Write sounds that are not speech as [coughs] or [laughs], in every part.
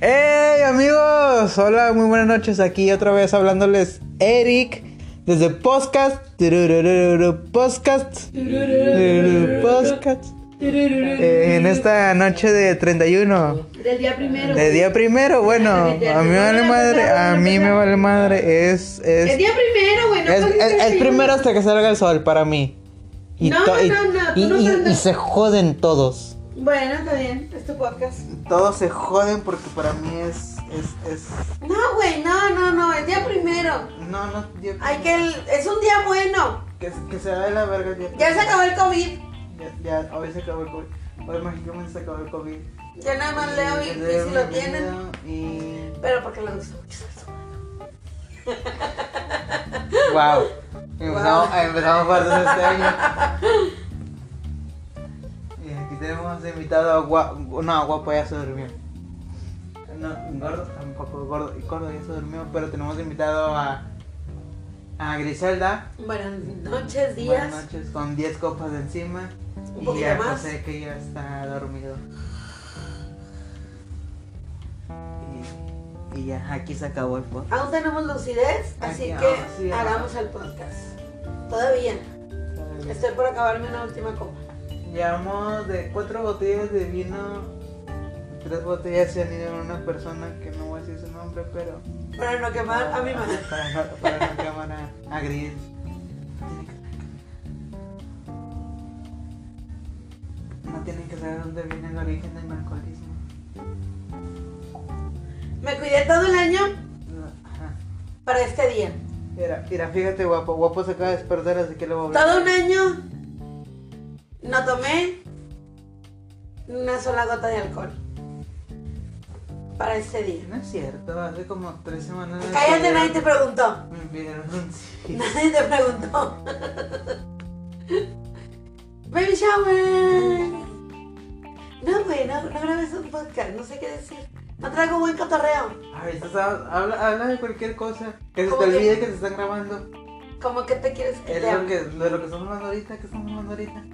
¡Hey amigos! Hola, muy buenas noches. Aquí otra vez hablándoles Eric desde Podcast. Podcast. Podcast. Eh, en esta noche de 31. Del día primero. De día primero, bueno, a mí me vale madre, a mí me vale madre, es, es, El día primero, güey. no es, casi es- es 31. primero hasta que salga el sol para mí. Y, No, no, no, y- no y- y se joden todos. Bueno, está bien. Es tu podcast. Todos se joden porque para mí es, es, es, No, güey, no, no, no. El día primero. no, no, yo- Hay que. Es un día bueno. que, que se vaya la verga ya. Ya se acabó el COVID. Ya, ya, hoy se acabó el COVID. Hoy mágicamente se acabó el COVID. Ya nada más leo y, y si lo tienen. Y... Pero porque le gusta mucho. Wow. [laughs] Empezamos, empezamos fuertes este año. [laughs] Y tenemos invitado a Guapo. No, Guapo ya se durmió. No, Gordo tampoco. Gordo, Gordo ya se durmió. Pero tenemos invitado a. A Griselda. Buenas noches, días. Buenas noches, con 10 copas de encima. Un y poquito a más. José que ya está dormido. Y, y ya, aquí se acabó el podcast. Aún tenemos lucidez, así Aquí, que sí, hagamos el podcast. Todavía. Estoy por acabarme una última copa. Llevamos de cuatro botellas de vino, tres botellas se han ido en una persona que no voy a decir su nombre, pero Para no quemar a mi madre. [laughs] para, no- para no quemar a, a Gris. No tienen que saber dónde viene el origen del alcoholismo. Me cuidé todo el año Ajá. para este día. Mira, mira, fíjate guapo, guapo se acaba de despertar, así que le voy a hablar. Todo un año no tomé una sola gota de alcohol. Para este día. No es cierto, hace como tres semanas. Cállate, nadie te preguntó. Me pidieron un sí. [laughs] Nadie te preguntó. [laughs] Baby shower. No, güey, no, no grabes un podcast, no sé qué decir. No traigo buen cotorreo. Tú sabes, habla, habla de cualquier cosa. Que se te ¿Cómo que? olvide que te están grabando. ¿Cómo que te quieres que Es te lo que, de lo que estamos hablando ahorita, que estamos hablando ahorita.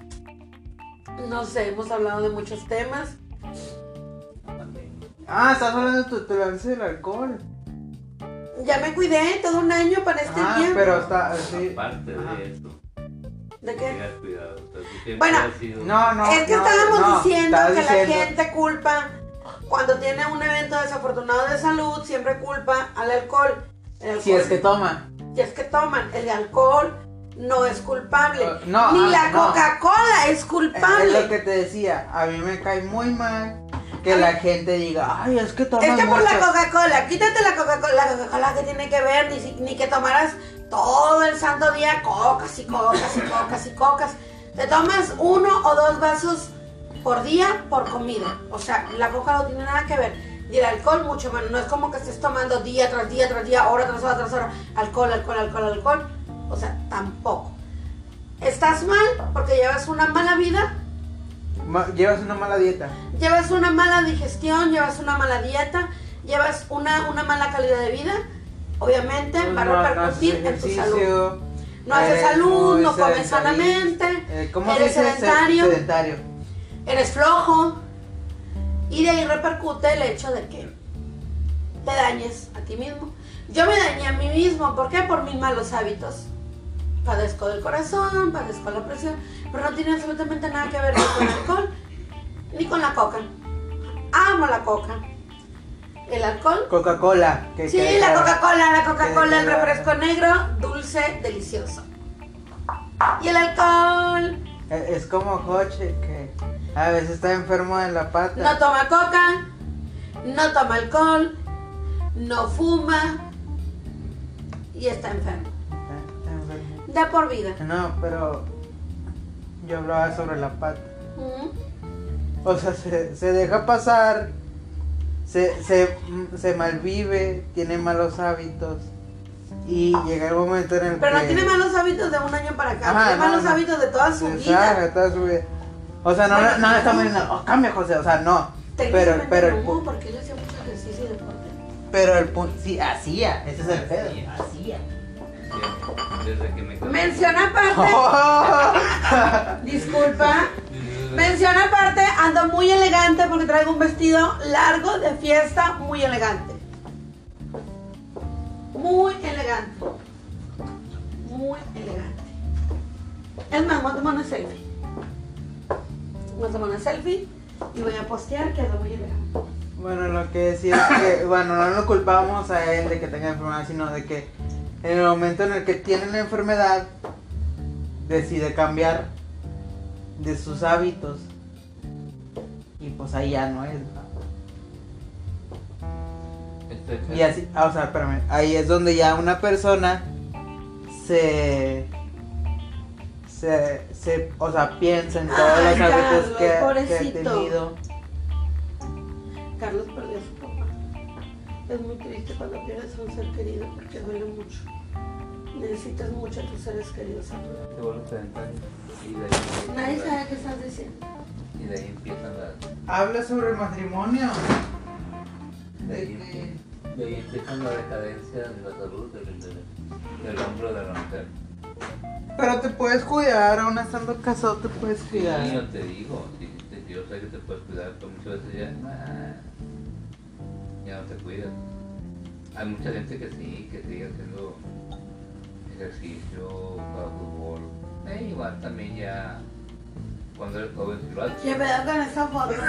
No sé, hemos hablado de muchos temas. Ah, estás hablando de tu tolerancia del alcohol. Ya me cuidé todo un año para este ah, día. pero está sí. Aparte Ajá. de eso, ¿De qué? cuidado. Bueno, sido- No, no. es que no, estábamos no, diciendo que diciendo- la gente culpa, cuando tiene un evento desafortunado de salud, siempre culpa al alcohol. El alcohol Si es que toma. si es que toman, el alcohol no es culpable. Uh, no, Ni ah, la no. Coca-Cola es Es culpable. lo que te decía. A mí me cae muy mal que la gente diga, ay, es que tomas Es que por la mucho". Coca-Cola, quítate la Coca-Cola, la Coca-Cola que tiene que ver, ni, si- ni que tomaras todo el santo día cocas y cocas y cocas y cocas. Te tomas uno o dos vasos por día por comida. O sea, la coca no tiene nada que ver. Y el alcohol mucho menos. No es como que estés tomando día tras día tras día, hora tras hora tras hora. Alcohol, alcohol, alcohol, alcohol. O sea, tampoco. Estás mal porque llevas una mala vida Ma- Llevas una mala dieta. llevas una mala digestión, llevas una mala dieta, llevas una, una mala calidad de vida, obviamente va a no haces repercutir en tu salud. No haces eres salud, no comes sanamente, eh, ¿cómo se eres dice? Sedentario. Sedentario. Eres flojo y de ahí repercute el hecho de que te dañes a ti mismo. Yo me dañé a mí mismo, ¿por qué? Por mis malos hábitos. Padezco del corazón, padezco la presión, pero no tiene absolutamente nada que ver ni con el alcohol ni con la coca. Amo la coca. El alcohol. Coca-Cola. Sí, la. Coca-Cola, la Coca-Cola, el refresco negro, dulce, delicioso. Y el alcohol. Eh, Es como Coche que a veces está enfermo de la pata. No toma coca, no toma alcohol, no fuma y está enfermo. De por vida. No, pero yo hablaba sobre la pata. O sea, se, se deja pasar, se, se, se malvive, tiene malos hábitos y llega el momento en el Pero que... no tiene malos hábitos de un año para acá, Ajá, tiene no, malos no. hábitos de toda su Se vida. toda su vida. O sea, no, Bueno, no, no estamos diciendo, oh, cambia José, o sea, no. Pero, pero, el, no, pu- porque él hacía mucho ejercicio y deporte. pero el punto, sí, hacía, ese es el pedo, Hacía. Desde que me casé. Menciona aparte, [laughs] disculpa, menciona aparte ando muy elegante porque traigo un vestido largo de fiesta, muy elegante. Muy elegante. Muy elegante. Es más, voy a tomar una selfie. Voy a tomar una selfie y voy a postear que ando muy elegante. Bueno, lo que decía es que, bueno, no lo culpamos a él de que tenga enfermedad, sino de que en el momento en el que tiene la enfermedad, decide cambiar de sus hábitos. Y pues ahí ya no es. ¿no? Este, Y así, ah, o sea, espérame, ahí es donde ya una persona se, se, se o sea, piensa en todos Ay, los hábitos Carlos, que, que ha tenido. Carlos perdió a su papá. Es muy triste cuando pierdes a un ser querido porque duele mucho. Necesitas mucho a tus seres queridos a tu lado. Te vuelves sedentario. Y de ahí, Nadie sabe qué estás diciendo. y de ahí empiezan las. Habla sobre el matrimonio. De ahí, que- de ahí empiezan la decadencia de la salud del, del, del hombre o de la mujer. Pero te puedes cuidar, aún estando casado te puedes Sí, cuidar. yo te digo, sí, sí, yo sé que te puedes cuidar, pero muchas veces ya, nah, ya no te cuidas. Hay mucha gente que sí, que sigue haciendo ejercicio, fútbol. Eh, igual también ya, cuando eres joven, si lo haces. ¿Qué pedo con esa foto? [coughs]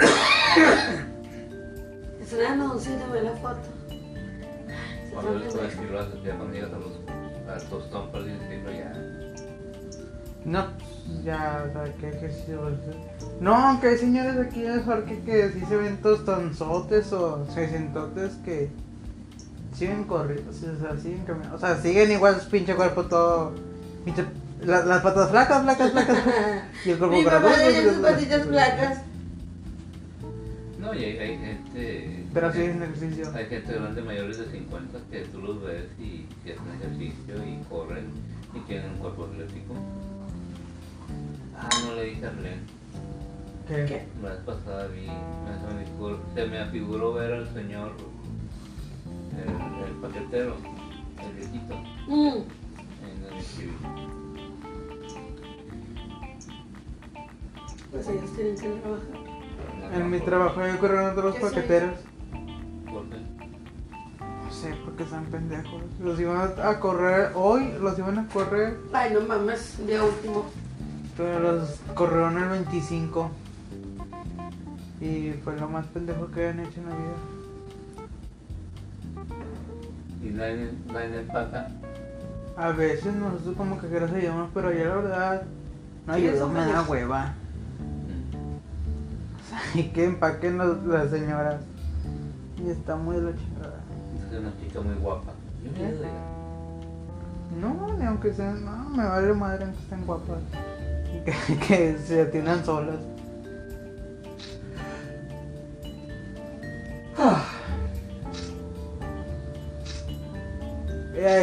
es un anuncio ve la foto. Cuando eres joven, si lo haces, ya cuando llegas a los tostón, así decirlo, ya. No, pues, ya, o sea, ¿qué ejercicio vas a hacer? No, aunque hay señores aquí en el parque que sí se ven tostonzotes o sesentotes que siguen corriendo, o sea, siguen caminando. O sea, siguen igual su pinche cuerpo todo. Pinche, la- las patas flacas, flacas, flacas. y el cuerpo Mi papá graduado, tenía sus graduado. patitas flacas. No, y hay, hay gente. Pero siguen ejercicio. Hay gente grande mayores de 50 que tú los ves y, y hacen ejercicio y corren y tienen un cuerpo atlético. Ah, no le dije a Ren. ¿Qué? ¿Qué? La vez pasada vi, me- se me, figuró, se me afiguró ver al señor, el, el paquetero, el viejito, Mm. en el escribí. Pues ellos tienen que trabajar. En mi trabajo yo corren otros ¿Qué soy? paqueteros. ¿Por qué? No sé, porque están pendejos. Los iban a correr hoy, los iban a correr, Ay, no mames, día último. pero los corrieron el 25. Y fue lo más pendejo que han hecho en la vida. Y nadie, nadie empaca. A veces nosotros como que queremos ayudar, pero ya la verdad no ayuda, me da hueva. Mm. O sea, y que empaquen los- las señoras. Y está muy de la chingada. Es una chica muy guapa. Yo me. No, ni aunque sean, no, me vale madre aunque estén guapas. Y [laughs] que, que se atiendan solas.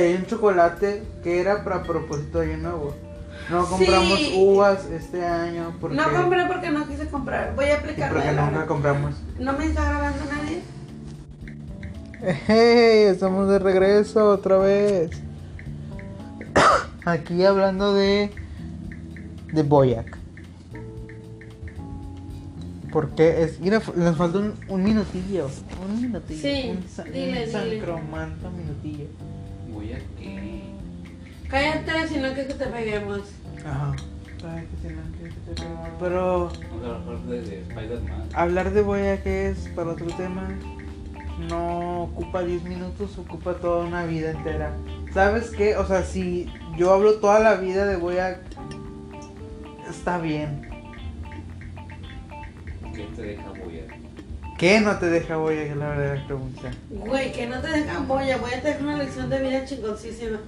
Hay un chocolate que era para propósito de año nuevo. No compramos Sí. uvas este año porque, No compré porque no quise comprar. Voy a aplicar porque nunca la- compramos. ¿No me está grabando nadie? Hey, estamos de regreso otra vez. [coughs] Aquí hablando de de Boyac. Porque es mira, nos falta un, un minutillo, un minutillo, Sí, un, dile, un dile. minutillo. Cállate, si no que te peguemos. Ajá. Ay, que si no, que se te pega. Pero hablar de, Boyac es para otro tema. No ocupa 10 minutos, ocupa toda una vida entera. ¿Sabes qué? O sea, si yo hablo toda la vida de Boyac, está bien. ¿Qué te deja Boyac? ¿Qué no te deja Boyac? Es la verdadera pregunta. Güey, que no te dejan boya. Voy a tener una lección de vida chingoncísima.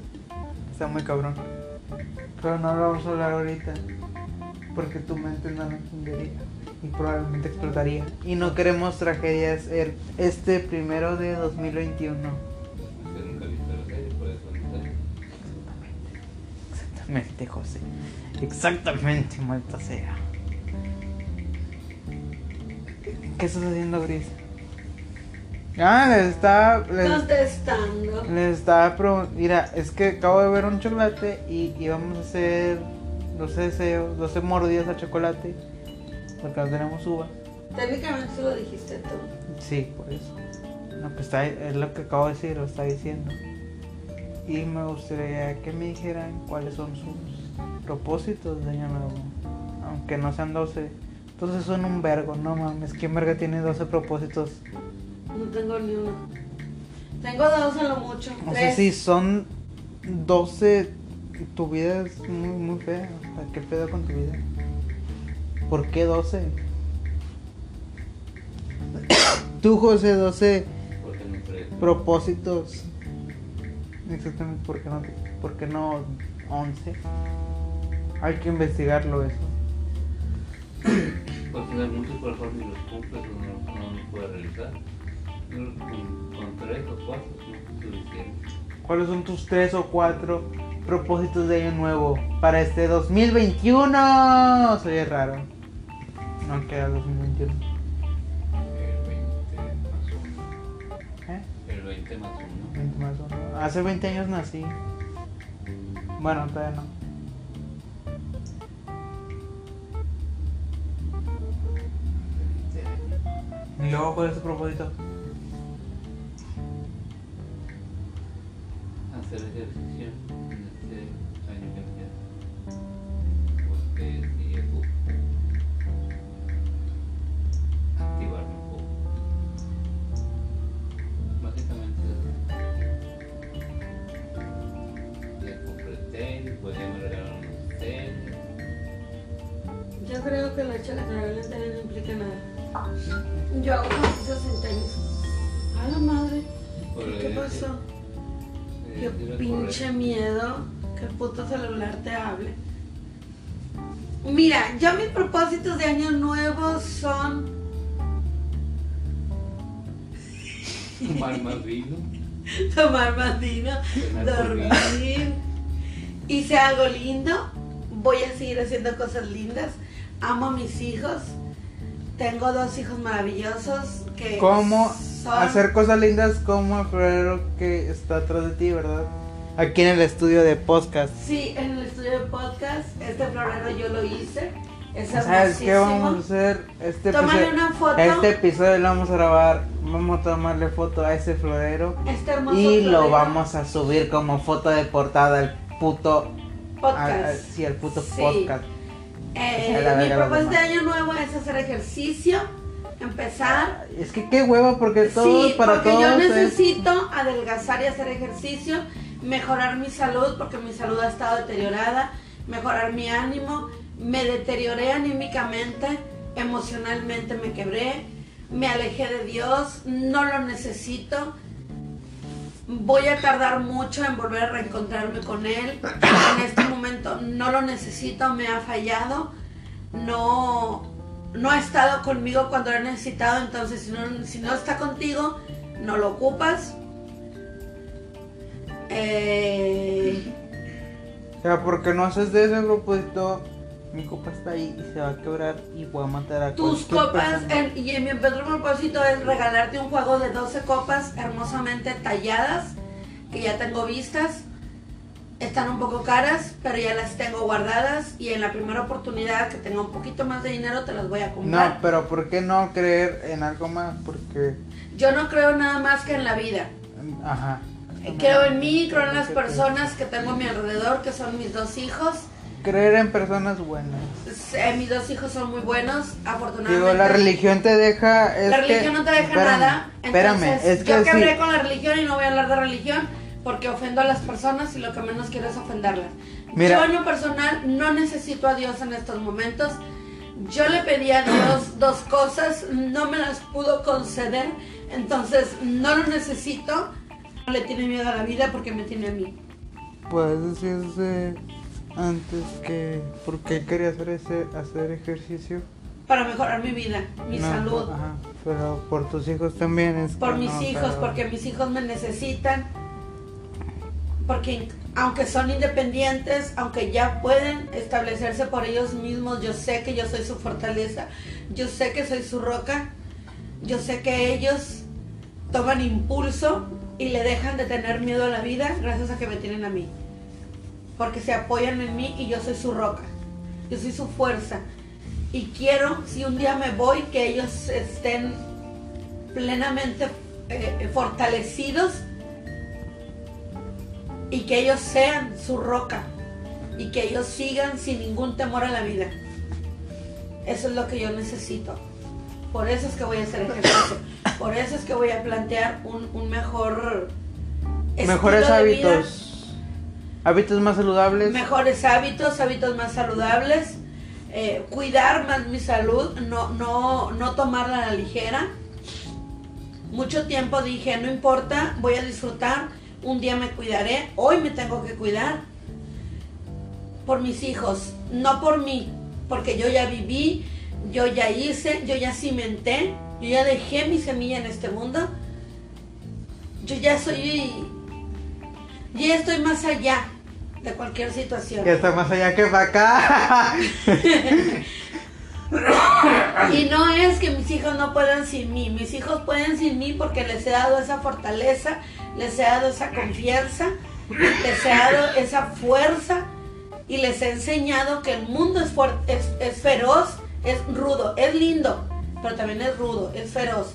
Está muy cabrón. Pero no lo vamos a hablar ahorita. Porque tu mente no lo entendería. Y probablemente explotaría. Y no queremos tragedias el, este primero de 2021. Yo nunca he visto la serie, por eso no sé. Exactamente, José. Exactamente, maldita sea. ¿Qué estás haciendo, Gris? Ah, les está. Les, Contestando. les estaba preguntando. Mira, es que acabo de ver un chocolate y íbamos a hacer 12 deseos, 12 mordidas a chocolate. Porque no tenemos uva. Técnicamente se lo dijiste tú. Sí, por eso. No, pues está, es lo que acabo de decir, lo está diciendo. Y me gustaría que me dijeran cuáles son sus propósitos de año nuevo. Aunque no sean 12. Entonces son un vergo, no mames. ¿Quién verga tiene 12 propósitos? No tengo ni uno. Tengo dos en lo mucho. O tres. sea, si son 12, tu vida es muy, muy fea. O sea, ¿qué pedo con tu vida? ¿Por qué 12? [coughs] Tú, José, 12 Porque no propósitos. Exactamente, ¿por qué no, por qué no 11? Hay que investigarlo eso. Porque hay muchos por favor ni los cumples no, no los puedes realizar. Con, con tres o cuatro no es suficiente. ¿Cuáles son tus 3 o 4 propósitos de año nuevo para este 2021? Soy raro. No queda 2021. El 20 más uno. ¿Eh? El 20 más uno. 20 más uno. Hace 20 años nací. Bueno, todavía no. ¿Y luego cuál es tu propósito? Hacer ejercicio Qué pinche miedo que el puto celular te hable. Mira, yo mis propósitos de año nuevo son Tomar más vino. [laughs] tomar más vino, dormir. Hice algo lindo. Voy a seguir haciendo cosas lindas. Amo a mis hijos. Tengo dos hijos maravillosos que ¿Cómo son- hacer cosas lindas como el florero que está atrás de ti, verdad? Aquí en el estudio de podcast. Sí, en el estudio de podcast, este florero yo lo hice. Es ¿Sabes qué vamos a hacer? Este Tómale una foto. este episodio lo vamos a grabar. Vamos a tomarle foto a ese florero. Este hermoso Y lo vamos a subir como foto de portada al puto. podcast. sí, al puto Sí. podcast. Eh, mi propósito de año nuevo es hacer ejercicio, empezar. Es que qué hueva, porque todos sí, para porque todos. yo es- necesito adelgazar y hacer ejercicio, mejorar mi salud porque mi salud ha estado deteriorada, mejorar mi ánimo, me deterioré anímicamente, emocionalmente me quebré, me alejé de Dios, no lo necesito. Voy a tardar mucho en volver a reencontrarme con Él. En este momento no lo necesito, me ha fallado. No, no ha estado conmigo cuando lo he necesitado, entonces si no, si no está contigo, no lo ocupas. Eh, O sea, porque no haces de ese propósito, mi copa está ahí y se va a quebrar y voy a matar a tus copas, en- y en mi otro propósito es regalarte un juego de 12 copas hermosamente talladas, que ya tengo vistas. Están un poco caras, pero ya las tengo guardadas y en la primera oportunidad que tenga un poquito más de dinero te las voy a No, comprar. pero ¿por qué no creer en algo más? Porque, Yo no creo nada más que en la vida. ajá. Creo en mí, creo en las personas que tengo a mi alrededor, que son mis dos hijos. Creer en personas buenas. Eh, mis dos hijos son muy buenos, afortunadamente. Digo, la religión te deja. Es la que- religión no te deja espérame, nada. Espérame, es yo que quebré sí. con la religión y no voy a hablar de religión porque ofendo a las personas y lo que menos quiero es ofenderlas. Mira. Yo en lo personal no necesito a Dios en estos momentos. Yo le pedí a Dios [clears throat] dos cosas, no me las pudo conceder, entonces no lo necesito. No le tiene miedo a la vida porque me tiene a mí. Puedes decirse antes que. ¿Por qué quería hacer, ese, hacer ejercicio? Para mejorar mi vida, mi No, salud. Ajá, pero por tus hijos también es. por mis no, hijos, pero- porque mis hijos me necesitan, porque aunque son independientes, aunque ya pueden establecerse por ellos mismos, yo sé que yo soy su fortaleza, yo sé que soy su roca, yo sé que ellos toman impulso y le dejan de tener miedo a la vida gracias a que me tienen a mí, porque se apoyan en mí y yo soy su roca, yo soy su fuerza. Y quiero, si un día me voy, que ellos estén plenamente eh, fortalecidos y que ellos sean su roca y que ellos sigan sin ningún temor a la vida. Eso es lo que yo necesito. Por eso es que voy a hacer ejercicio. Por eso es que voy a plantear un, un mejor... Mejores vida, hábitos. Hábitos más saludables. mejores hábitos, hábitos más saludables, eh, cuidar más mi salud, no, no, no tomarla a la ligera. Mucho tiempo dije, no importa, voy a disfrutar, un día me cuidaré, hoy me tengo que cuidar por mis hijos, no por mí, porque yo ya viví, yo ya hice, yo ya cimenté, yo ya dejé mi semilla en este mundo. Yo ya soy, ya estoy más allá de cualquier situación. Que está más allá que para acá. [laughs] Y no es que mis hijos no puedan sin mí, mis hijos pueden sin mí porque les he dado esa fortaleza, les he dado esa confianza, les he dado esa fuerza y les he enseñado que el mundo es, fuer- es, es feroz, es rudo, es lindo, pero también es rudo, es feroz,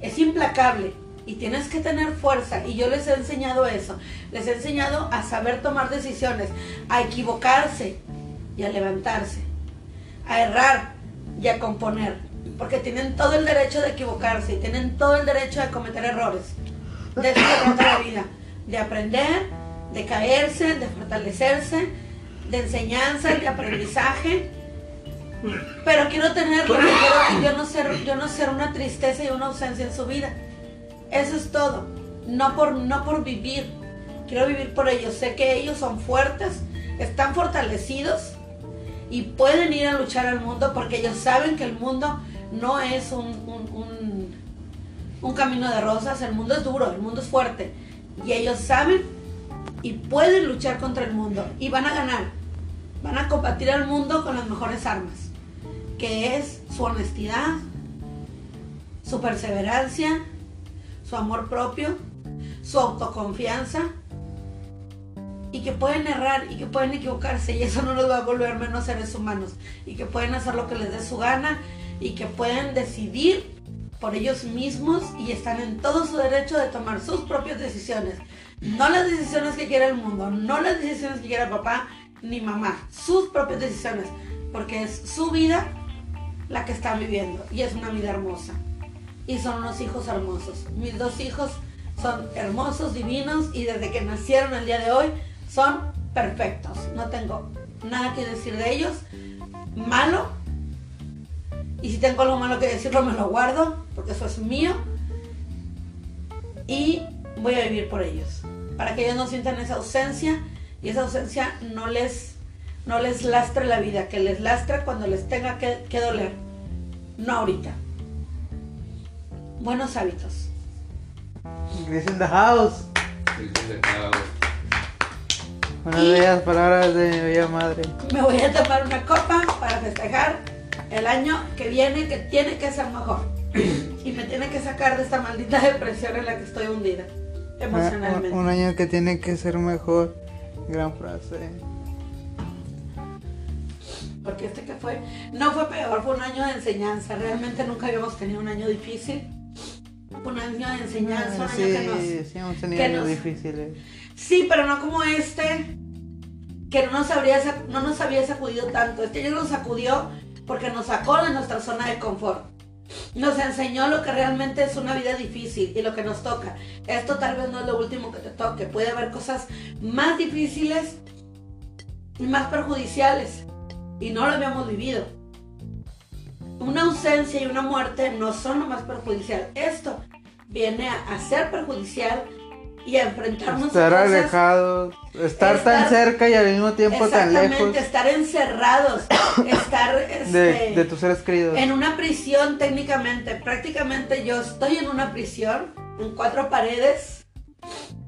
es implacable y tienes que tener fuerza y yo les he enseñado eso, les he enseñado a saber tomar decisiones, a equivocarse y a levantarse, a errar y a componer, porque tienen todo el derecho de equivocarse y tienen todo el derecho de cometer errores. De eso la vida, de aprender, de caerse, de fortalecerse, de enseñanza, de aprendizaje. Pero quiero tenerlo, quiero no ser, no ser una tristeza y una ausencia en su vida. Eso es todo. No por, no por vivir. Quiero vivir por ellos. Sé que ellos son fuertes, están fortalecidos y pueden ir a luchar al mundo porque ellos saben que el mundo no es un- un camino de rosas, el mundo es duro, el mundo es fuerte. Y ellos saben y pueden luchar contra el mundo y van a ganar. Van a combatir al mundo con las mejores armas, que es su honestidad, su perseverancia, su amor propio, su autoconfianza y que pueden errar y que pueden equivocarse y eso no los va a volver menos seres humanos y que pueden hacer lo que les dé su gana y que pueden decidir por ellos mismos y están en todo su derecho de tomar sus propias decisiones. No las decisiones que quiera el mundo, no las decisiones que quiera papá ni mamá, sus propias decisiones, porque es su vida la que están viviendo y es una vida hermosa. Y son unos hijos hermosos. Mis dos hijos son hermosos, divinos y desde que nacieron el día de hoy son perfectos. No tengo nada que decir de ellos. Malo. Y si tengo algo malo que decirlo, me lo guardo, porque eso es mío. Y voy a vivir por ellos. Para que ellos no sientan esa ausencia y esa ausencia no les, no les lastre la vida, que les lastre cuando les tenga que, que doler. No ahorita. Buenos hábitos. Grace in the house. Unas Y- bellas palabras de mi bella madre. Me voy a tomar una copa para festejar el año que viene, que tiene que ser mejor. Y me tiene que sacar de esta maldita [laughs] depresión en la que estoy hundida. Un, Emocionalmente. un año que tiene que ser mejor. Gran frase. Porque este que fue, no fue peor, fue un año de enseñanza. Realmente nunca habíamos tenido un año difícil. Un año de enseñanza, un año sí, que nos, sí, hemos tenido años nos- difíciles. Sí, pero no como este, que no nos, habría, no nos había sacudido tanto. Este año nos sacudió porque nos sacó de nuestra zona de confort. Nos enseñó lo que realmente es una vida difícil y lo que nos toca. Esto tal vez no es lo último que te toque. Puede haber cosas más difíciles y más perjudiciales. Y no lo habíamos vivido. Una ausencia y una muerte no son lo más perjudicial. Esto viene a, ser perjudicial y a enfrentarnos Estar a cosas alejados. Estar, tan Estar- cerca y al mismo tiempo tan Exactamente, lejos estar encerrados, [coughs] estar este, de, de tus seres queridos. en una prisión técnicamente. Prácticamente yo estoy en una prisión, en cuatro paredes,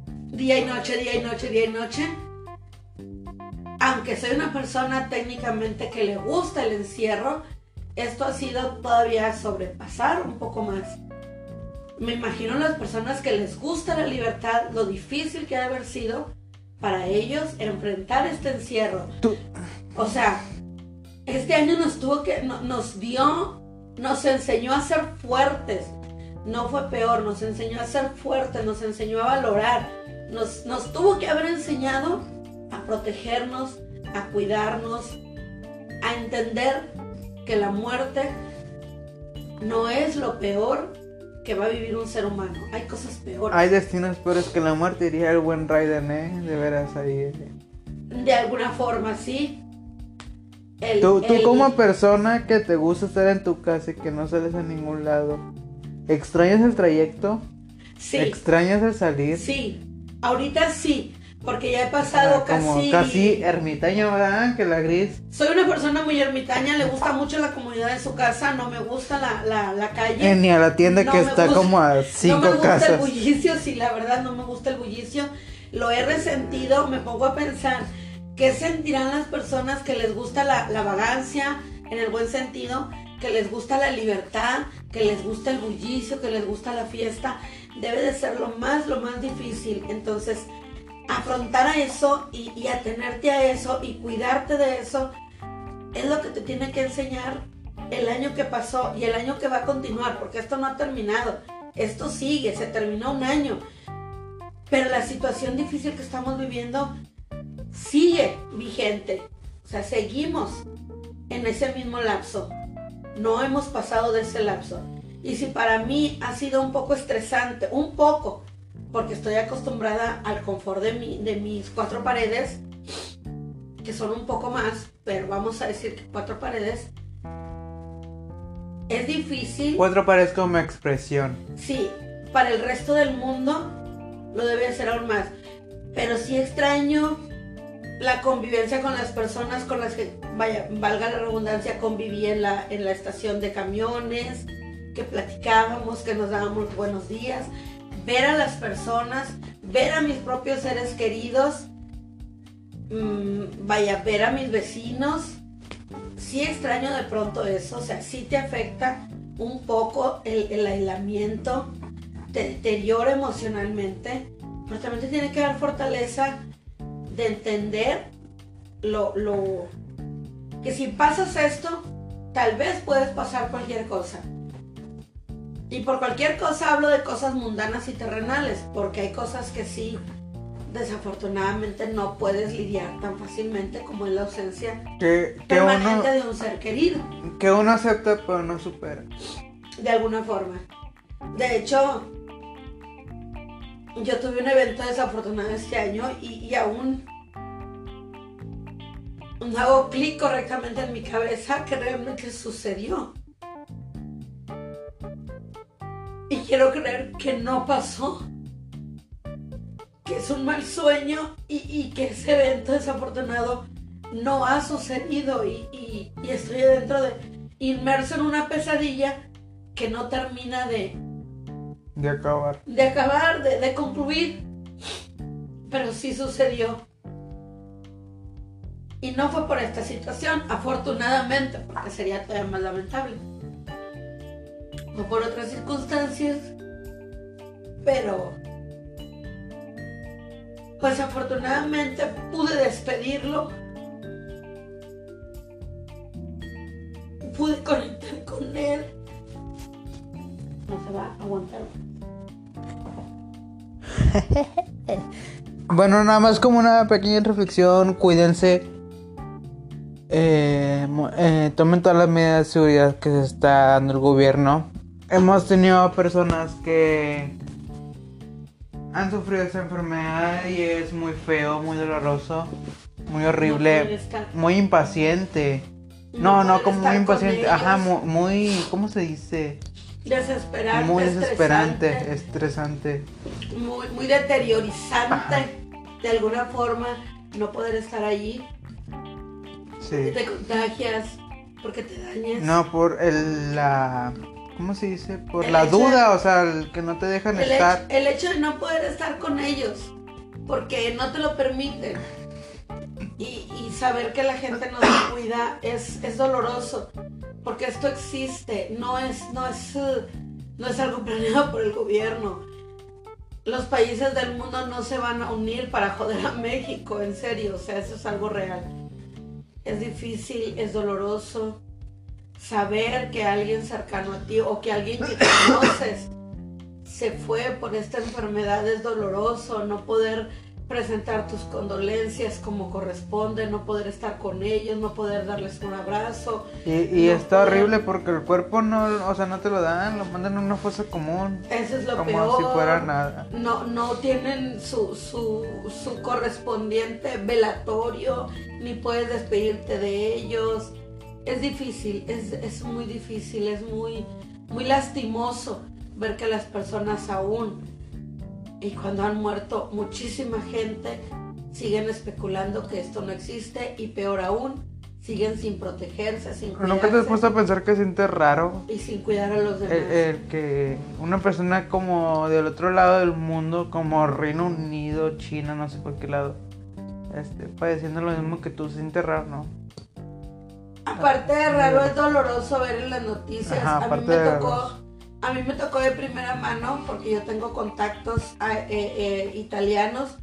día y noche, día y noche, día y noche. Aunque soy una persona técnicamente que le gusta el encierro, esto ha sido todavía sobrepasar un poco más. Me imagino las personas que les gusta la libertad, lo difícil que ha de haber sido para ellos enfrentar este encierro. Tú- O sea, Este año nos tuvo que, no- nos dio, nos enseñó a ser fuertes. No fue peor, nos enseñó a ser fuertes, nos enseñó a valorar. Nos, nos tuvo que haber enseñado a protegernos, a cuidarnos, a entender que la muerte no es lo peor que va a vivir un ser humano. Hay cosas peores. Hay destinos peores que la muerte, diría el buen Raiden, ¿eh? De veras ahí. eh. De alguna forma, sí. El- Tú, tú como persona que te gusta estar en tu casa y que no sales a ningún lado, ¿extrañas el trayecto? Sí, ¿Extrañas el salir? sí. Ahorita sí, porque ya he pasado Ah, como casi... casi ermitaño, ¿verdad? Que la gris. Soy una persona muy ermitaña, le gusta mucho la comunidad de su casa, no me gusta la, la, la calle. Eh, ni a la tienda No que está gusta- como a no cinco me gusta el casas. bullicio, sí, la verdad no me gusta el bullicio. Lo he resentido, me pongo a pensar qué sentirán las personas que les gusta la, la vagancia, en el buen sentido, que les gusta la libertad, que les gusta el bullicio, que les gusta la fiesta. Debe de ser lo más, lo más difícil. Entonces, afrontar a eso y, atenerte a eso y cuidarte de eso es lo que te tiene que enseñar el año que pasó y el año que va a continuar, porque esto no ha terminado, esto sigue, se terminó un año, pero la situación difícil que estamos viviendo sigue vigente, o sea, seguimos en ese mismo lapso, no hemos pasado de ese lapso. Y si para mí ha sido un poco estresante, un poco, porque estoy acostumbrada al confort de, mi, de mis cuatro paredes, que son un poco más, pero vamos a decir que cuatro paredes, es difícil. Cuatro pares como expresión. Sí, para el resto del mundo lo debe hacer aún más. Pero sí extraño la convivencia con las personas con las que, vaya, valga la redundancia, conviví en la, en la estación de camiones, que platicábamos, que nos dábamos buenos días, ver a las personas, ver a mis propios seres queridos, mm, vaya, ver a mis vecinos. Sí extraño de pronto eso, o sea, sí te afecta un poco el, aislamiento, te deteriora emocionalmente, pero también te tiene que dar fortaleza de entender lo, lo que si pasas esto, tal vez puedes pasar cualquier cosa. Y por cualquier cosa hablo de cosas mundanas y terrenales, porque hay cosas que sí, desafortunadamente no puedes lidiar tan fácilmente como es la ausencia Que, que, permanente uno, de un ser querido. que uno acepta pero no supera. de alguna forma. De hecho, yo tuve un evento desafortunado este año y, y aún no hago clic correctamente en mi cabeza que realmente sucedió. Y quiero creer que no pasó. Que es un mal sueño y, y que ese evento desafortunado no ha sucedido y, y- y estoy dentro de inmerso en una pesadilla que no termina de, De acabar. de acabar, de, de concluir. Pero sí sucedió. Y no fue por esta situación, afortunadamente, porque sería todavía más lamentable. Fue por otras circunstancias. Pero, pues afortunadamente pude despedirlo. Pude conectar con él. No se va a aguantar. [laughs] Bueno, nada más como una pequeña reflexión, cuídense. Eh, eh, tomen todas las medidas de seguridad que se está dando el gobierno. Hemos tenido personas que han sufrido esta enfermedad y es muy feo, muy doloroso, muy horrible, muy impaciente. No, no, como muy impaciente, ajá, ellos. mu- muy, ¿cómo se dice? desesperante, Muy desesperante, estresante, estresante. muy, muy deteriorizante de alguna forma no poder estar allí, Sí. te contagias porque te dañas. No, por el, la... ¿Cómo se dice? Por El la duda, o sea, el que no te dejan el, estar. hecho, el hecho de no poder estar con ellos porque no te lo permiten y, y saber que la gente no se cuida es, es doloroso porque esto existe, no es, no es, no es algo planeado por el gobierno. Los países del mundo no se van a unir para joder a México, en serio, o sea, eso es algo real. es difícil, es doloroso saber que alguien cercano a ti o que alguien que conoces se fue por esta enfermedad es doloroso, no poder presentar tus condolencias como corresponde, no poder estar con ellos, no poder darles un abrazo. Y, y no está poder- horrible porque el cuerpo no, o sea, no te lo dan, lo mandan en una fosa común. Eso es lo como peor. si fuera nada. No, no tienen su, su, su correspondiente velatorio, ni puedes despedirte de ellos. Es difícil, es, es muy difícil, es muy, muy lastimoso ver que las personas aún, y cuando han muerto muchísima gente, siguen especulando que esto no existe y peor aún, siguen sin protegerse, sin Pero Nunca te has puesto a pensar que siente raro y sin cuidar a los el, demás. el que una persona como del otro lado del mundo, como Reino Unido, China, no sé por qué lado, este, padeciendo lo mismo que tú, se siente raro, ¿no? Aparte de raro, es doloroso ver en las noticias. Ajá, a mí me tocó, a mí me tocó de primera mano porque yo tengo contactos ah, eh, eh, italianos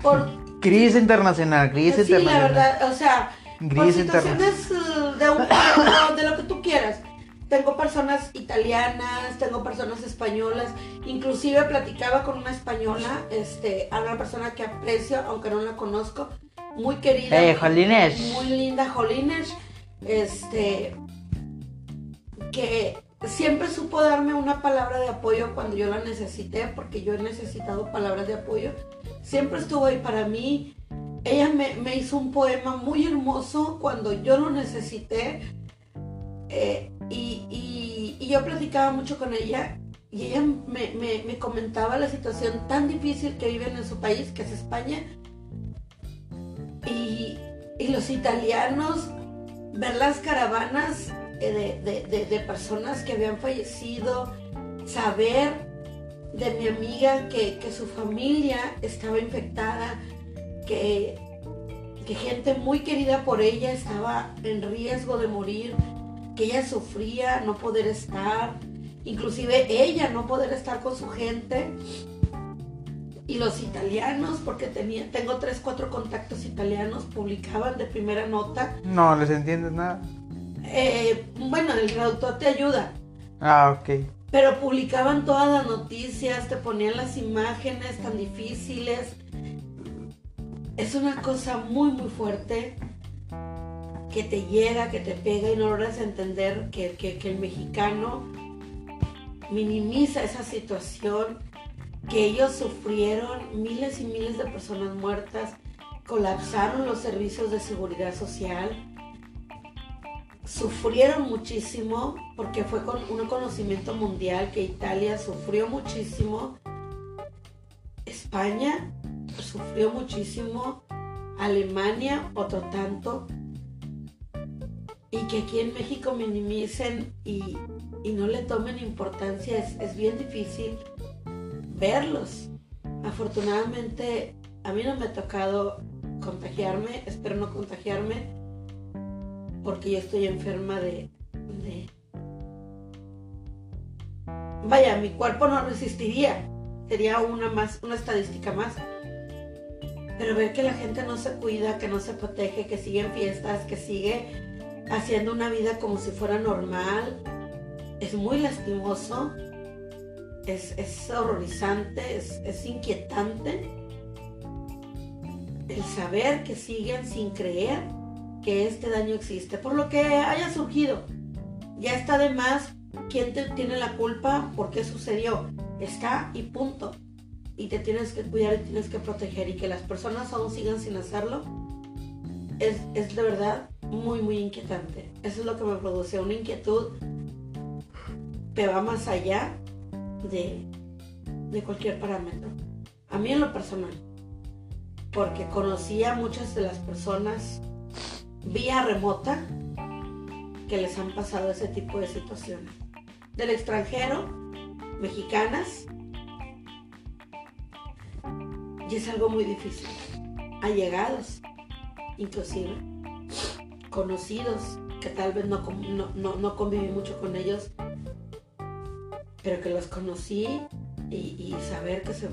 por Crisis internacional, crisis sí, la internacional. verdad, o sea, por situaciones eh, de, un- de lo que tú quieras. Tengo personas italianas, tengo personas españolas, inclusive platicaba con una española, este, a una persona que aprecio, aunque no la conozco, muy querida. Eh. Muy linda Jolines, este, que siempre supo darme una palabra de apoyo cuando yo la necesité, porque yo he necesitado palabras de apoyo. Siempre estuvo ahí para mí. Ella me, me hizo un poema muy hermoso cuando yo lo necesité. eh, y, y- yo platicaba mucho con ella y ella me, me- me comentaba la situación tan difícil que viven en su país, que es España. Y, y los italianos, ver las caravanas eh, de, de- de- personas que habían fallecido, saber de mi amiga que, que su familia estaba infectada, que, que gente muy querida por ella estaba en riesgo de morir, que ella sufría no poder estar, inclusive ella no poder estar con su gente. Y los italianos, porque tenía, tengo tres, cuatro contactos italianos, publicaban de primera nota. No les entiendes nada. Eh, bueno, el traductor te ayuda, Ah, ok. pero publicaban todas las noticias, te ponían las imágenes tan difíciles. Es una cosa muy, muy fuerte que te llega, que te pega y no logras entender que, que- que el mexicano minimiza esa situación, que ellos sufrieron miles y miles de personas muertas, colapsaron los servicios de seguridad social, sufrieron muchísimo porque fue con un conocimiento mundial que Italia sufrió muchísimo, España sufrió muchísimo, Alemania otro tanto, y que aquí en México minimicen y, y no le tomen importancia es, es bien difícil verlos. Afortunadamente a mí no me ha tocado contagiarme, espero no contagiarme porque yo estoy enferma de, Vaya, mi cuerpo no resistiría. Sería una más, una estadística más. Pero ver que la gente no se cuida, que no se protege, que sigue en fiestas, que sigue haciendo una vida como si fuera normal, es muy lastimoso, es, es horrorizante, es, es inquietante el saber que siguen sin creer que este daño existe, por lo que haya surgido. Ya está de más quién te tiene la culpa, por qué sucedió. Está y punto. Y te tienes que cuidar y tienes que proteger y que las personas aún sigan sin hacerlo. Es, es de verdad muy, muy inquietante. Eso es lo que me produce una inquietud que va más allá de, de cualquier parámetro. A mí en lo personal. Porque conocí a muchas de las personas vía remota que les han pasado ese tipo de situaciones. Del extranjero, mexicanas, y es algo muy difícil. Allegados, inclusive, conocidos, que tal vez no, no, no- no conviví mucho con ellos, pero que los conocí y, y saber que se,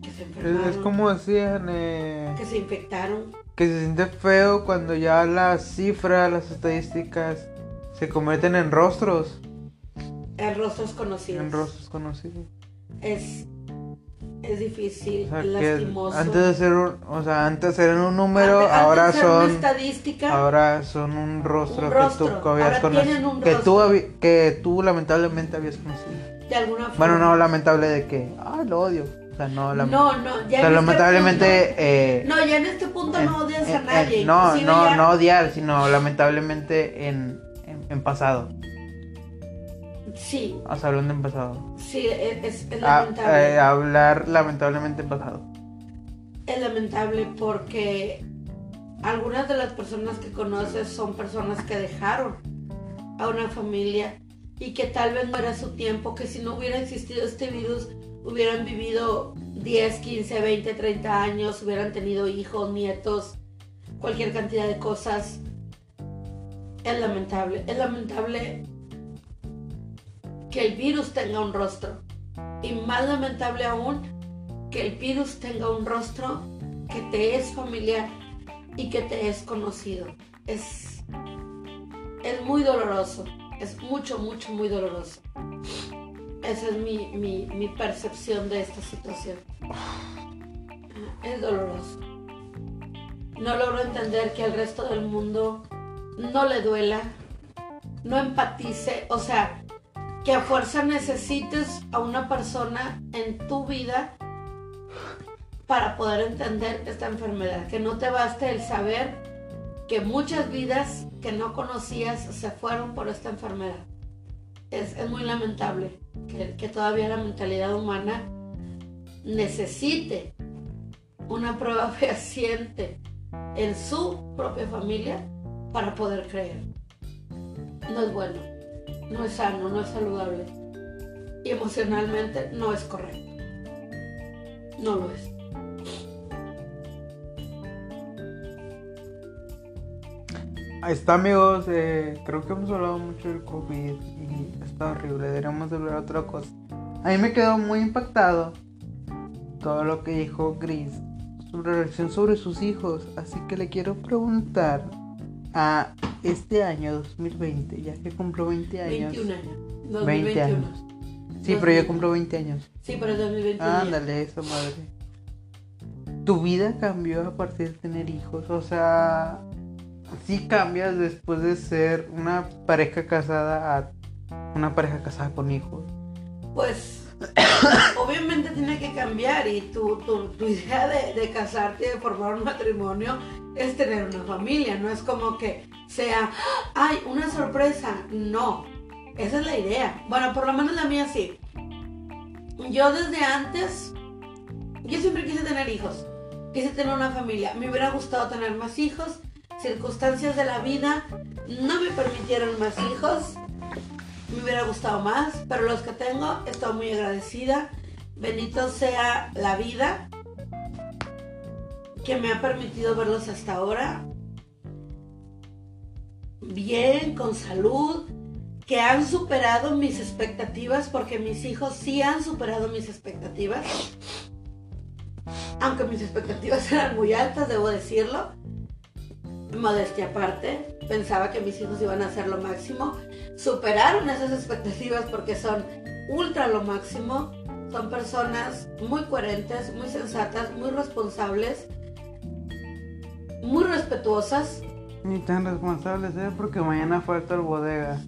que se enfermaron, es como decían, eh, que se infectaron. que se siente feo cuando ya las cifras, las estadísticas se convierten en rostros, En rostros conocidos. en rostros conocidos. Es, es difícil, O sea, que lastimoso. antes de ser un, o sea, antes eran un número, Antes- antes ahora de ser una son estadística. ahora son un rostro, Un que rostro. tú habías conocido, que tú que tú lamentablemente habías conocido. de alguna forma. Bueno, no lamentable de que, ah, lo odio. O sea, no, lam- No, no, o ya sea, en lamentablemente este eh, punto- no, ya en este punto en- no odias en- a nadie. no, no, ya- no odiar, sino lamentablemente en, en, en pasado. Sí, O sea, hablando en pasado. sí, es, Ah, lamentable. eh, hablar lamentablemente en pasado. Es lamentable porque algunas de las personas que conoces son personas que dejaron a una familia y que tal vez no era su tiempo, que si no hubiera existido este virus hubieran vivido 10, 15, 20, 30 años, hubieran tenido hijos, nietos, cualquier cantidad de cosas. Es lamentable, es lamentable que el virus tenga un rostro y más lamentable aún que el virus tenga un rostro que te es familiar y que te es conocido. Es, es muy doloroso, es mucho, mucho, muy doloroso. Esa es mi, mi, mi percepción de esta situación. Es doloroso. No logro entender que al resto del mundo no le duela, no empatice, o sea, que a fuerza necesites a una persona en tu vida para poder entender esta enfermedad. Que no te baste el saber que muchas vidas que no conocías se fueron por esta enfermedad. Es, es muy lamentable que, que todavía la mentalidad humana necesite una prueba [laughs] fehaciente en su propia familia para poder creer. No es bueno, no es sano, no es saludable y emocionalmente no es correcto. No lo es. Ahí está amigos, eh, creo que hemos hablado mucho del COVID y está horrible, deberíamos de hablar otra cosa. A mí me quedó muy impactado todo lo que dijo Gris, su reacción sobre sus hijos, así que le quiero preguntar a este año 2020, ya que cumplo 20 años. 21 años. 20 2021. años. Sí, pero yo cumplo 20 años. Sí, pero es 2021. ya. Ándale, esa madre. Tu vida cambió a partir de tener hijos. O sea, sí cambias después de ser una pareja casada a una pareja casada con hijos. Pues [coughs] obviamente tiene que cambiar y tu, tu, idea de, de casarte de formar un matrimonio es tener una familia, no es como que sea, ay, una sorpresa, no, esa es la idea. Bueno, por lo menos la mía sí. Yo desde antes, yo siempre quise tener hijos, quise tener una familia, me hubiera gustado tener más hijos, circunstancias de la vida no me permitieron más hijos, me hubiera gustado más, pero los que tengo estoy muy agradecida. Bendito sea la vida que me ha permitido verlos hasta ahora. Bien, con salud, que han superado mis expectativas, porque mis hijos sí han superado mis expectativas. Aunque mis expectativas [laughs] eran muy altas, debo decirlo. Modestia aparte, pensaba que mis hijos iban a hacer lo máximo superaron esas expectativas porque son ultra lo máximo. Son personas muy coherentes, muy sensatas, muy responsables, muy respetuosas. Ni tan responsables, ¿eh? Porque mañana falta el bodega.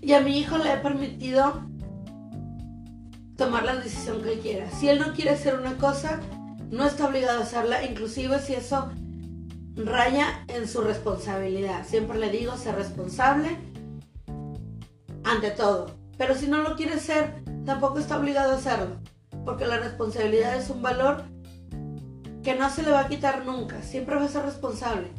Y a mi hijo le he permitido tomar la decisión que él quiera. Si él no quiere hacer una cosa, no está obligado a hacerla, inclusive si eso raya en su responsabilidad. Siempre le digo, ser responsable ante todo. Pero si no lo quiere ser, tampoco está obligado a hacerlo. Porque la responsabilidad es un valor que no se le va a quitar nunca. Siempre va a ser responsable.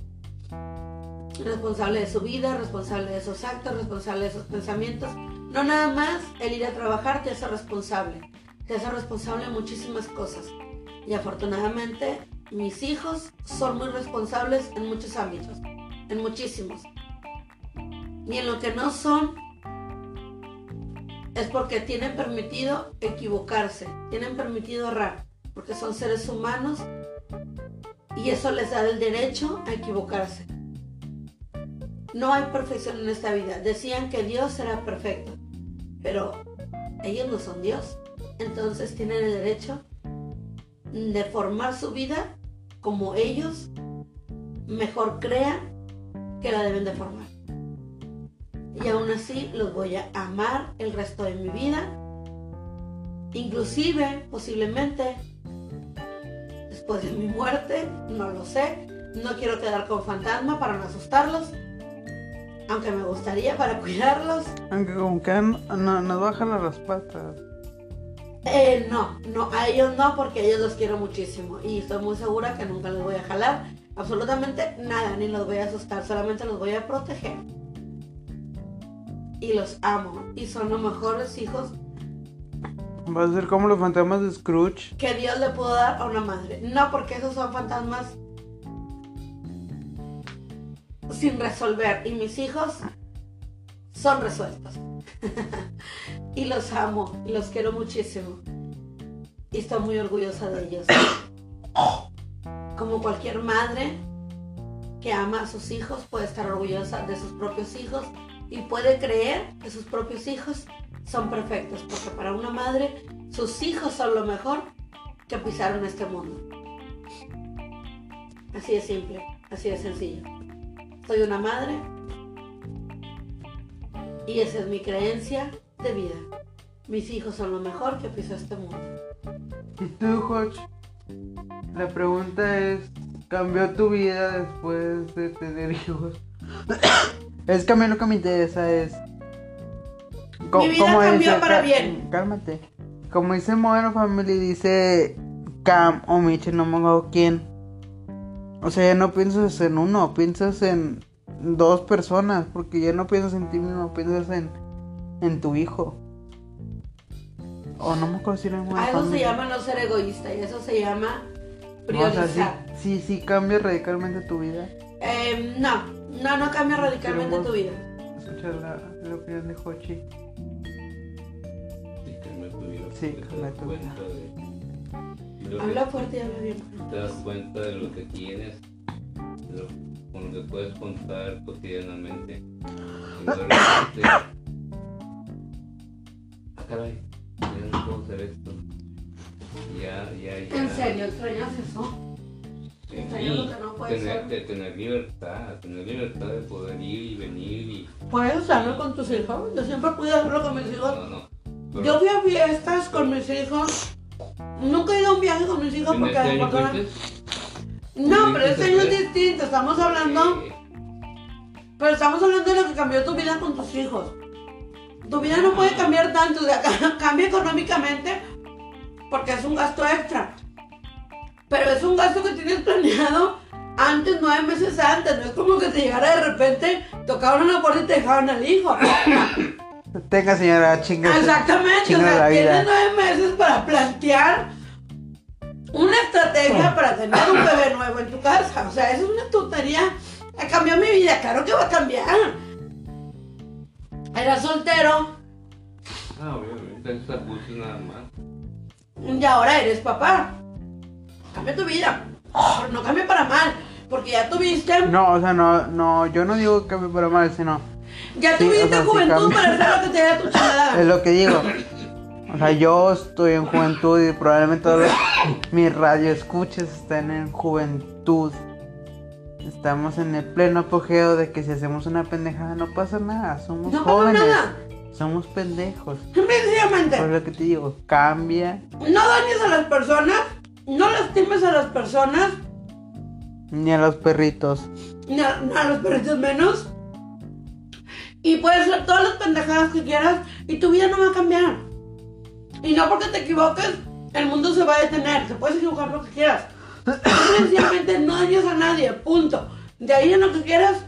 Responsable de su vida, responsable de sus actos, responsable de sus pensamientos. No nada más el ir a trabajar te hace responsable. Te hace responsable de muchísimas cosas. Y afortunadamente mis hijos son muy responsables en muchos ámbitos, en muchísimos. Y en lo que no son, es porque tienen permitido equivocarse, tienen permitido errar, porque son seres humanos Y eso les da el derecho a equivocarse. No hay perfección en esta vida. Decían que Dios era perfecto, pero ellos no son Dios. Entonces tienen el derecho de formar su vida como ellos mejor crean que la deben de formar. Y aún así los voy a amar el resto de mi vida. Inclusive, posiblemente, después de mi muerte, no lo sé. No quiero quedar con fantasma para no asustarlos. Aunque me gustaría para [laughs] cuidarlos. Aunque como que no, no- nos bajan las patas. Eh, no, no, a ellos no, porque a ellos los quiero muchísimo. Y estoy muy segura que nunca les voy a jalar absolutamente nada, ni los voy a asustar, solamente los voy a proteger. Y los amo. Y son los mejores hijos Va a ser como los fantasmas de Scrooge. que Dios le pudo dar a una madre. No porque esos son fantasmas sin resolver. Y mis hijos son resueltos. [laughs] y los amo los quiero muchísimo. Y estoy muy orgullosa de ellos. Como cualquier madre que ama a sus hijos puede estar orgullosa de sus propios hijos y puede creer que sus propios hijos son perfectos, porque para una madre sus hijos son lo mejor que pisaron este mundo. Así de simple, así de sencillo. Soy una madre y esa es mi creencia de vida. Mis hijos son lo mejor que pisó este mundo. ¿Y tú, Hodge? La pregunta es, ¿cambió tu vida después de tener hijos? [coughs] es que a mí lo que me interesa es... co- Mi vida cambió para bien. Cálmate. Como dice Modern Family, dice Cam o Mitchell, no me acuerdo quién. O sea, ya no piensas en uno, piensas en dos personas, porque ya no piensas en ti mismo, piensas en, en tu hijo. O no me acuerdo si era en Modern A eso se llama no ser egoísta y eso se llama No, o priorizar. sea, sí, sí, sí cambia radicalmente tu vida. Eh, no, no, no cambia radicalmente tu vida. Escuchar la, la opinión de Hochi. Sí, que me tuvieron Sí, das tuve. cuenta de, Habla que- fuerte y habla bien. te das cuenta de lo que tienes, de lo, con lo que puedes contar cotidianamente. [coughs] Y repente, ah, caray, ya no puedo hacer esto. Ya, ya, ya. ¿En serio extrañas eso? Mí, lo que no puede tener, ser. de tener libertad, tener libertad de poder ir y venir y. ¿Puedes hacerlo con tus hijos? Yo siempre pude hacerlo con mis hijos. No, no. Pero Yo fui a fiestas con mis hijos. Nunca he ido a un viaje con mis hijos ¿en porque No, pero este año es distinto. Estamos hablando. Sí. Pero estamos hablando de lo que cambió tu vida con tus hijos. Tu vida no puede cambiar tanto, o sea, ca- [laughs] cambia económicamente porque es un gasto extra. Pero es un gasto que tienes planeado antes, nueve meses antes. No es como que te llegara de repente, tocaron la puerta y te dejaron al hijo. [coughs] Tenga, señora, chinga. Exactamente, o sea, tienes nueve meses para plantear una estrategia para tener un bebé nuevo en tu casa. O sea, eso es una tontería. Ha cambiado mi vida, claro que va a cambiar. Era soltero Ah, obviamente, es abuso nada más. y ahora eres papá. Cambia tu vida. Pero no cambia para mal, porque ya tuviste, No, o sea, no, no, yo no digo que cambie para mal, sino ya sí, o tuviste sea, juventud para hacer lo que te dé tu chingada. [laughs] es lo que digo. O sea, yo estoy en juventud y probablemente todos los- mis radioescuchas están en juventud. Estamos en el pleno apogeo de que si hacemos una pendejada no pasa nada, somos No pasa jóvenes, nada. somos pendejos. Sencillamente. Por lo que te digo, cambia, No dañes a las personas, no lastimes a las personas, ni a los perritos. ni a, ni a los perritos menos. Y puedes hacer todas las pendejadas que quieras y tu vida no va a cambiar. Y no porque te equivoques, el mundo se va a detener. Te puedes equivocar lo que quieras. Sencillamente no dañes a nadie, punto. De ahí en lo que quieras,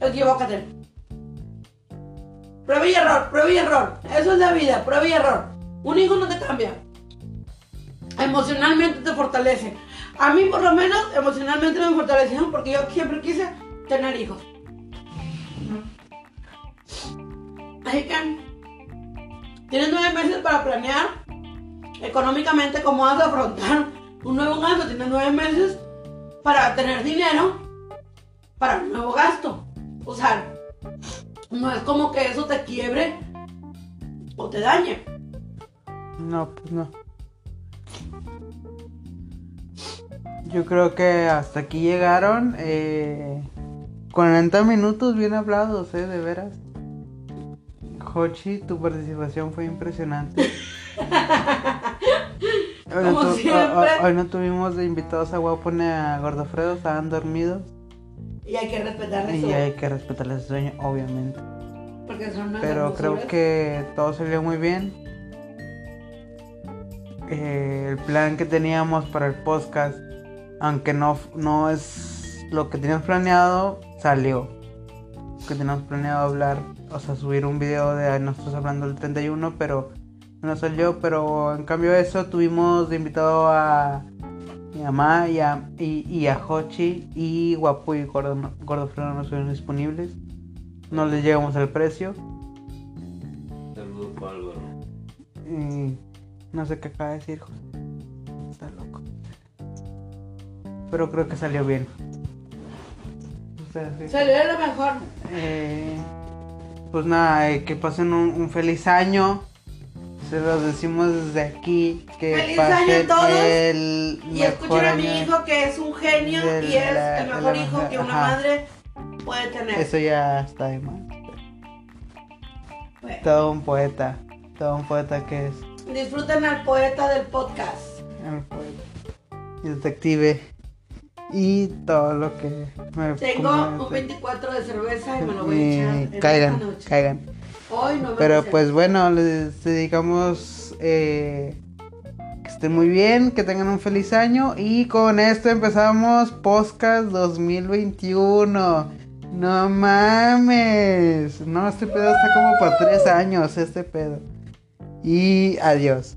equivócate. Prueba y error, prueba y error. Eso es la vida, prueba y error. Un hijo no te cambia. Emocionalmente te fortalece. A mí por lo menos emocionalmente me fortalecieron porque yo siempre quise tener hijos. Así que tienes nueve meses para planear económicamente cómo vas a afrontar un nuevo gasto, tienes nueve meses para tener dinero para un nuevo gasto. O sea, no es como que eso te quiebre o te dañe. No, pues no. Yo creo que hasta aquí llegaron. Eh, 40 minutos bien hablados, eh, de veras. Hochi, tu participación fue impresionante. [laughs] Hoy no, Como siempre. hoy- hoy no tuvimos de invitados a Guapone a Gordofredo, estaban dormidos. Y hay que respetar eso. Y hay que respetarles su sueño, obviamente. Porque son unas Pero creo que todo salió muy bien. Eh, el plan que teníamos para el podcast, aunque no, no es lo que teníamos planeado, salió. Que teníamos planeado hablar, o sea, subir un video de nosotros hablando del 31, pero no salió. Pero en cambio de eso, tuvimos de invitado a mi mamá y a, y, y a Hochi y Guapo y Gordo, no- Gordo Fredo no estuvieron disponibles. No les llegamos al precio. Saludos para Álvaro. Y no sé qué acaba de decir, José. Está loco. Pero creo que salió bien. Ustedes, sí. Salió de lo mejor. Eh, pues nada, eh, que pasen un, un feliz año. Se los decimos desde aquí. Que Feliz año a pasen todos. el Y escuchen a mi hijo que es un genio y es la- el mejor hijo que una Ajá. madre puede tener. Eso ya está de. Bueno, Todo un poeta. Todo un poeta que es. disfruten al poeta del podcast. el poeta. Y detective. Y todo lo que me Tengo un 24 de cerveza y me lo voy a echar en esta caigan, noche. caigan. Hoy no me Pero pues bueno, les dedicamos eh, que estén muy bien, que tengan un feliz año y con esto empezamos Podcast 2021. No mames. No, este pedo está como para tres años, este pedo. Y adiós.